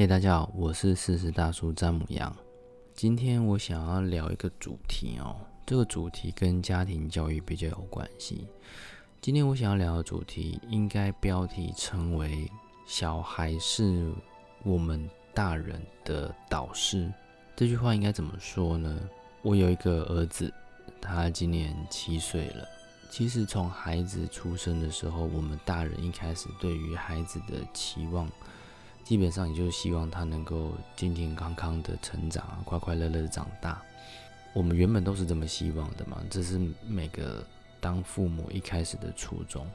嘿，大家好，我是四十大叔詹姆羊。今天我想要聊一个主题哦，这个主题跟家庭教育比较有关系。今天我想要聊的主题，应该标题称为“小孩是我们大人的导师”。这句话应该怎么说呢？我有一个儿子，他今年七岁了。其实从孩子出生的时候，我们大人一开始对于孩子的期望。基本上，也就是希望他能够健健康康的成长啊，快快乐乐的长大。我们原本都是这么希望的嘛，这是每个当父母一开始的初衷。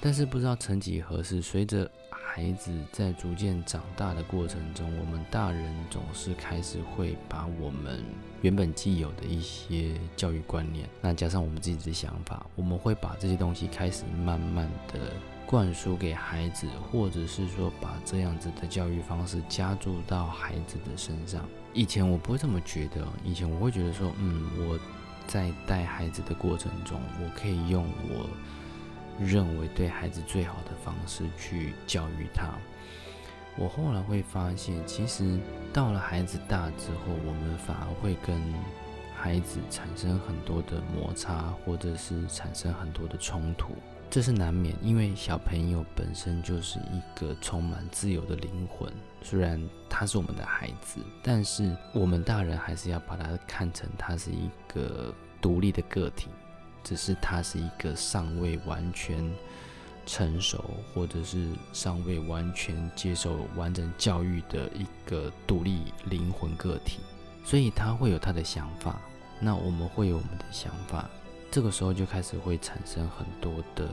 但是不知道曾几何时，随着孩子在逐渐长大的过程中，我们大人总是开始会把我们原本既有的一些教育观念，那加上我们自己的想法，我们会把这些东西开始慢慢的。灌输给孩子，或者是说把这样子的教育方式加注到孩子的身上。以前我不会这么觉得，以前我会觉得说，嗯，我在带孩子的过程中，我可以用我认为对孩子最好的方式去教育他。我后来会发现，其实到了孩子大之后，我们反而会跟孩子产生很多的摩擦，或者是产生很多的冲突。这是难免，因为小朋友本身就是一个充满自由的灵魂。虽然他是我们的孩子，但是我们大人还是要把他看成他是一个独立的个体，只是他是一个尚未完全成熟，或者是尚未完全接受完整教育的一个独立灵魂个体，所以他会有他的想法，那我们会有我们的想法。这个时候就开始会产生很多的，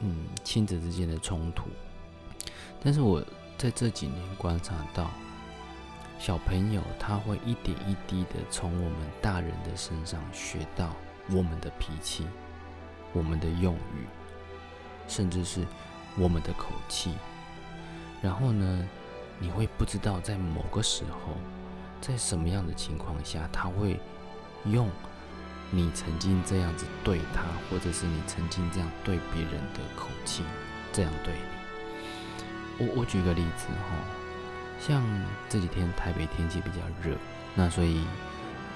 嗯，亲子之间的冲突。但是我在这几年观察到，小朋友他会一点一滴的从我们大人的身上学到我们的脾气、我们的用语，甚至是我们的口气。然后呢，你会不知道在某个时候，在什么样的情况下，他会用。你曾经这样子对他，或者是你曾经这样对别人的口气，这样对你。我我举个例子哈，像这几天台北天气比较热，那所以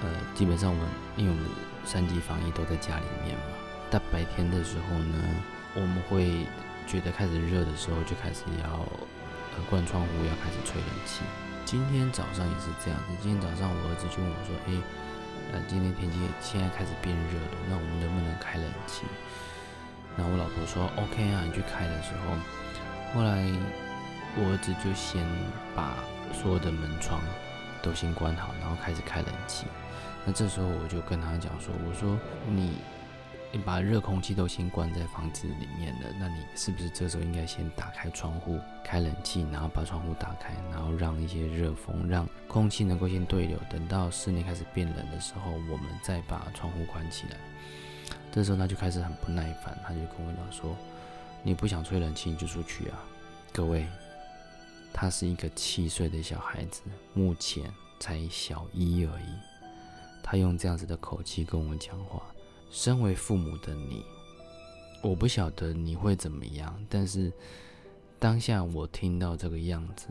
呃基本上我们因为我们三级防疫都在家里面嘛，大白天的时候呢，我们会觉得开始热的时候就开始要呃关窗户，要开始吹冷气。今天早上也是这样子，今天早上我儿子就问我说：“哎。”呃，今天天气现在开始变热了，那我们能不能开冷气？那我老婆说 OK 啊，你去开的时候，后来我儿子就先把所有的门窗都先关好，然后开始开冷气。那这时候我就跟他讲说，我说你。你把热空气都先关在房子里面了，那你是不是这时候应该先打开窗户开冷气，然后把窗户打开，然后让一些热风让空气能够先对流，等到室内开始变冷的时候，我们再把窗户关起来。这时候他就开始很不耐烦，他就跟我讲说：“你不想吹冷气你就出去啊！”各位，他是一个七岁的小孩子，目前才小一而已，他用这样子的口气跟我讲话。身为父母的你，我不晓得你会怎么样，但是当下我听到这个样子，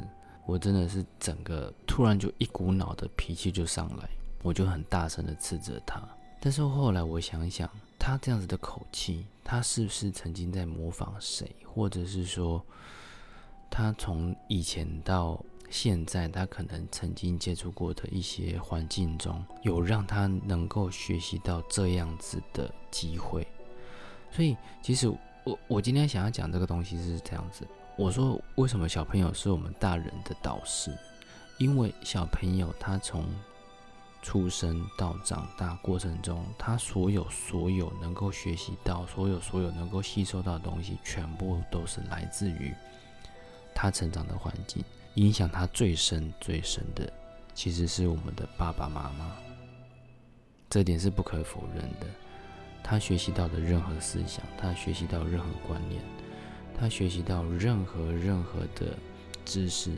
我真的是整个突然就一股脑的脾气就上来，我就很大声的斥责他。但是后来我想想，他这样子的口气，他是不是曾经在模仿谁，或者是说他从以前到。现在他可能曾经接触过的一些环境中有让他能够学习到这样子的机会，所以其实我我今天想要讲这个东西是这样子。我说为什么小朋友是我们大人的导师？因为小朋友他从出生到长大过程中，他所有所有能够学习到，所有所有能够吸收到的东西，全部都是来自于他成长的环境。影响他最深、最深的，其实是我们的爸爸妈妈。这点是不可否认的。他学习到的任何思想，他学习到任何观念，他学习到任何任何的知识，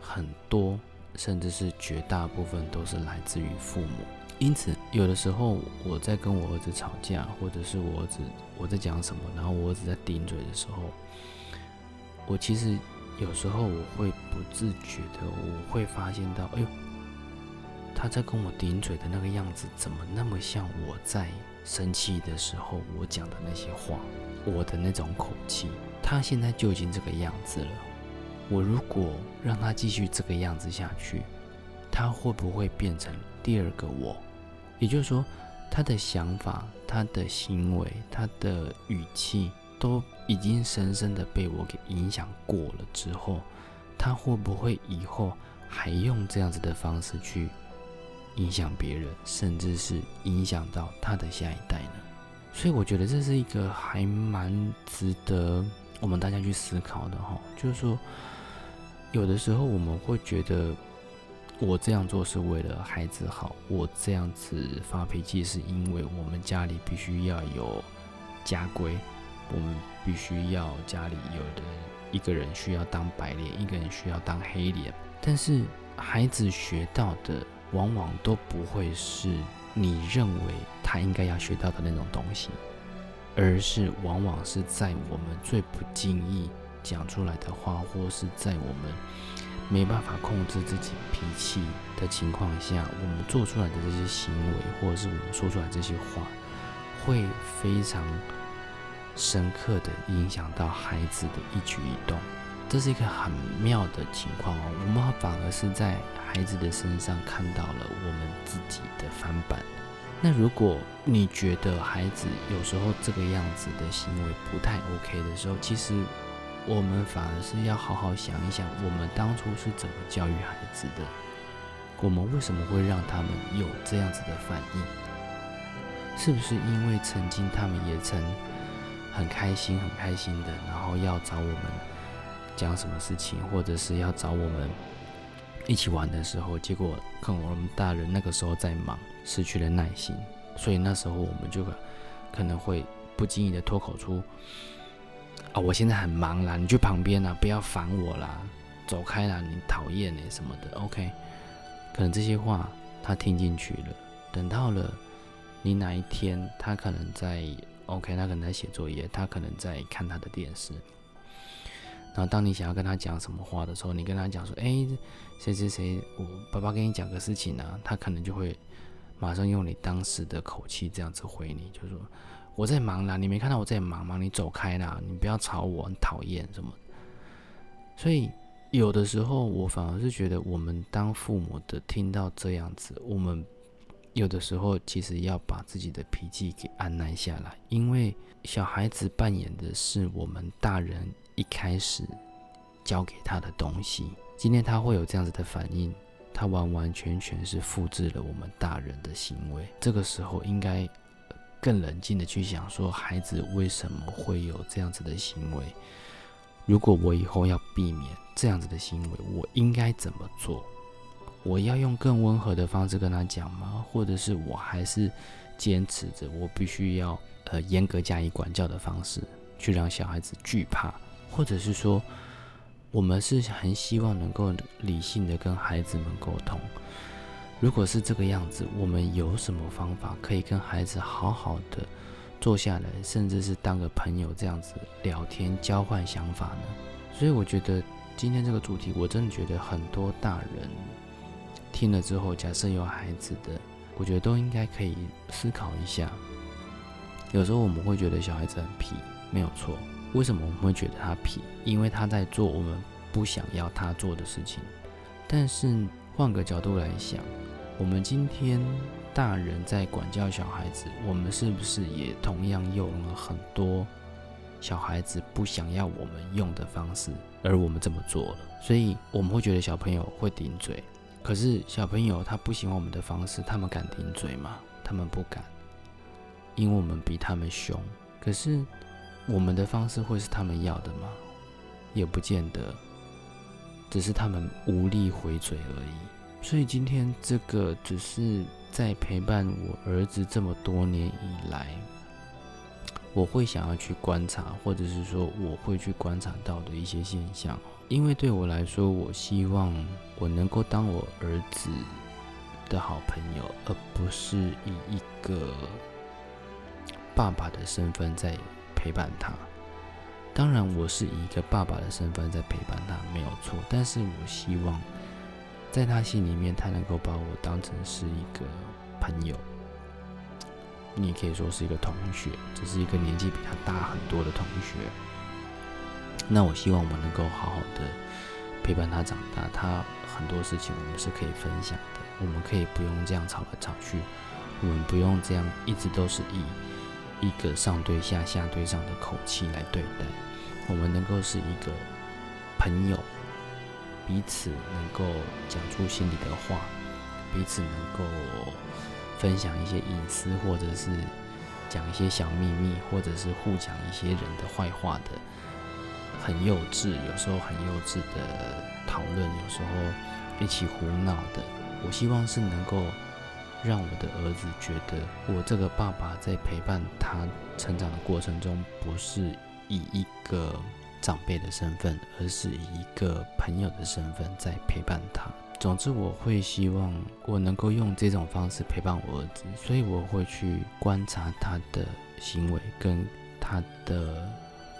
很多甚至是绝大部分都是来自于父母。因此，有的时候我在跟我儿子吵架，或者是我儿子我在讲什么，然后我儿子在顶嘴的时候，我其实。有时候我会不自觉的，我会发现到，哎呦，他在跟我顶嘴的那个样子，怎么那么像我在生气的时候我讲的那些话，我的那种口气，他现在就已经这个样子了。我如果让他继续这个样子下去，他会不会变成第二个我？也就是说，他的想法、他的行为、他的语气。都已经深深的被我给影响过了之后，他会不会以后还用这样子的方式去影响别人，甚至是影响到他的下一代呢？所以我觉得这是一个还蛮值得我们大家去思考的哈。就是说，有的时候我们会觉得我这样做是为了孩子好，我这样子发脾气是因为我们家里必须要有家规。我们必须要家里有的一个人需要当白脸，一个人需要当黑脸。但是孩子学到的往往都不会是你认为他应该要学到的那种东西，而是往往是在我们最不经意讲出来的话，或是在我们没办法控制自己脾气的情况下，我们做出来的这些行为，或者是我们说出来这些话，会非常。深刻的影响到孩子的一举一动，这是一个很妙的情况哦。我们反而是在孩子的身上看到了我们自己的翻版。那如果你觉得孩子有时候这个样子的行为不太 OK 的时候，其实我们反而是要好好想一想，我们当初是怎么教育孩子的？我们为什么会让他们有这样子的反应？是不是因为曾经他们也曾？很开心，很开心的，然后要找我们讲什么事情，或者是要找我们一起玩的时候，结果可我们大人那个时候在忙，失去了耐心，所以那时候我们就可能会不经意的脱口出：“啊，我现在很忙啦，你去旁边啦，不要烦我啦，走开啦，你讨厌你什么的。”OK，可能这些话他听进去了，等到了你哪一天，他可能在。OK，他可能在写作业，他可能在看他的电视。然后当你想要跟他讲什么话的时候，你跟他讲说：“哎，谁谁谁，我爸爸跟你讲个事情啊。”他可能就会马上用你当时的口气这样子回你，就说：“我在忙啦，你没看到我在忙吗？你走开啦，你不要吵我，很讨厌什么。”所以有的时候，我反而是觉得，我们当父母的听到这样子，我们。有的时候，其实要把自己的脾气给按耐下来，因为小孩子扮演的是我们大人一开始教给他的东西。今天他会有这样子的反应，他完完全全是复制了我们大人的行为。这个时候，应该更冷静的去想，说孩子为什么会有这样子的行为？如果我以后要避免这样子的行为，我应该怎么做？我要用更温和的方式跟他讲吗？或者是我还是坚持着我必须要呃严格加以管教的方式去让小孩子惧怕？或者是说，我们是很希望能够理性的跟孩子们沟通？如果是这个样子，我们有什么方法可以跟孩子好好的坐下来，甚至是当个朋友这样子聊天交换想法呢？所以我觉得今天这个主题，我真的觉得很多大人。听了之后，假设有孩子的，我觉得都应该可以思考一下。有时候我们会觉得小孩子很皮，没有错。为什么我们会觉得他皮？因为他在做我们不想要他做的事情。但是换个角度来想，我们今天大人在管教小孩子，我们是不是也同样用了很多小孩子不想要我们用的方式，而我们这么做了？所以我们会觉得小朋友会顶嘴。可是小朋友他不喜欢我们的方式，他们敢顶嘴吗？他们不敢，因为我们比他们凶。可是我们的方式会是他们要的吗？也不见得，只是他们无力回嘴而已。所以今天这个只是在陪伴我儿子这么多年以来，我会想要去观察，或者是说我会去观察到的一些现象。因为对我来说，我希望我能够当我儿子的好朋友，而不是以一个爸爸的身份在陪伴他。当然，我是以一个爸爸的身份在陪伴他，没有错。但是我希望，在他心里面，他能够把我当成是一个朋友。你也可以说是一个同学，只是一个年纪比他大很多的同学。那我希望我们能够好好的陪伴他长大。他很多事情我们是可以分享的，我们可以不用这样吵来吵去，我们不用这样一直都是以。一个上对下、下对上的口气来对待，我们能够是一个朋友，彼此能够讲出心里的话，彼此能够分享一些隐私，或者是讲一些小秘密，或者是互讲一些人的坏话的，很幼稚，有时候很幼稚的讨论，有时候一起胡闹的。我希望是能够。让我的儿子觉得，我这个爸爸在陪伴他成长的过程中，不是以一个长辈的身份，而是以一个朋友的身份在陪伴他。总之，我会希望我能够用这种方式陪伴我儿子，所以我会去观察他的行为跟他的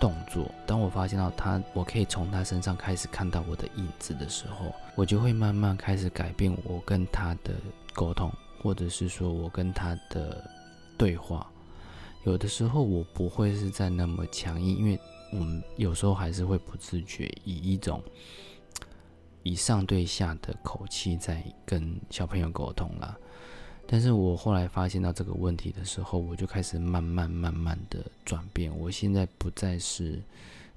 动作。当我发现到他，我可以从他身上开始看到我的影子的时候，我就会慢慢开始改变我跟他的沟通。或者是说我跟他的对话，有的时候我不会是在那么强硬，因为我们有时候还是会不自觉以一种以上对下的口气在跟小朋友沟通啦。但是我后来发现到这个问题的时候，我就开始慢慢慢慢的转变。我现在不再是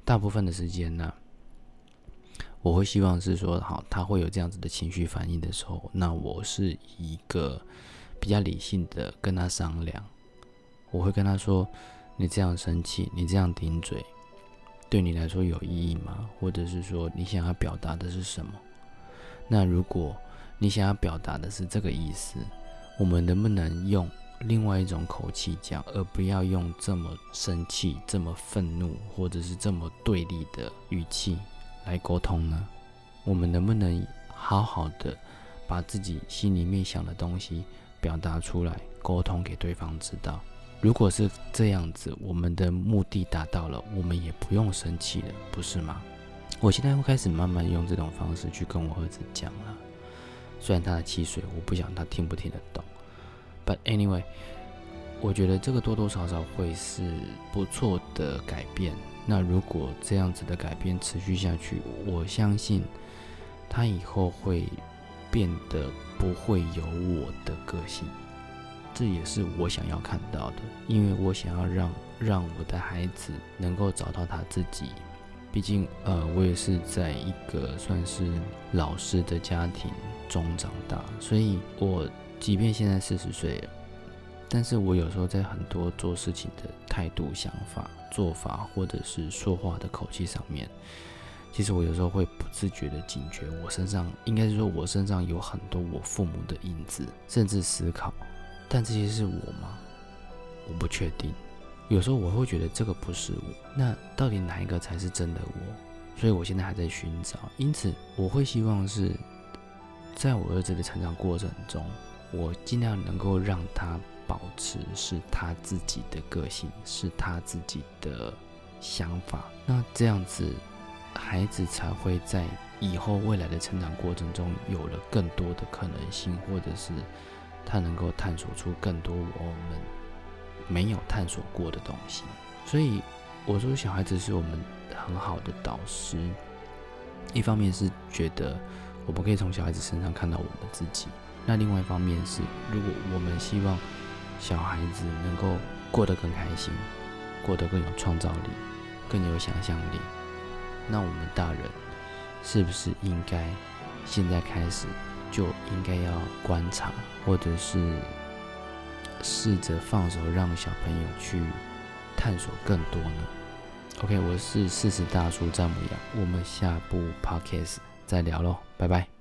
大部分的时间呢。我会希望是说，好，他会有这样子的情绪反应的时候，那我是一个比较理性的跟他商量。我会跟他说，你这样生气，你这样顶嘴，对你来说有意义吗？或者是说，你想要表达的是什么？那如果你想要表达的是这个意思，我们能不能用另外一种口气讲，而不要用这么生气、这么愤怒，或者是这么对立的语气？来沟通呢？我们能不能好好的把自己心里面想的东西表达出来，沟通给对方知道？如果是这样子，我们的目的达到了，我们也不用生气了，不是吗？我现在会开始慢慢用这种方式去跟我儿子讲了。虽然他的七岁，我不想他听不听得懂。But anyway，我觉得这个多多少少会是不错的改变。那如果这样子的改变持续下去，我相信他以后会变得不会有我的个性，这也是我想要看到的，因为我想要让让我的孩子能够找到他自己。毕竟，呃，我也是在一个算是老师的家庭中长大，所以我即便现在四十岁。但是我有时候在很多做事情的态度、想法、做法，或者是说话的口气上面，其实我有时候会不自觉的警觉，我身上应该是说我身上有很多我父母的影子，甚至思考。但这些是我吗？我不确定。有时候我会觉得这个不是我，那到底哪一个才是真的我？所以我现在还在寻找。因此，我会希望是在我儿子的成长过程中，我尽量能够让他。保持是他自己的个性，是他自己的想法。那这样子，孩子才会在以后未来的成长过程中有了更多的可能性，或者是他能够探索出更多我们没有探索过的东西。所以我说，小孩子是我们很好的导师。一方面是觉得我们可以从小孩子身上看到我们自己，那另外一方面是，如果我们希望。小孩子能够过得更开心，过得更有创造力，更有想象力。那我们大人是不是应该现在开始就应该要观察，或者是试着放手，让小朋友去探索更多呢？OK，我是四十大叔詹姆杨，我们下部 Podcast 再聊喽，拜拜。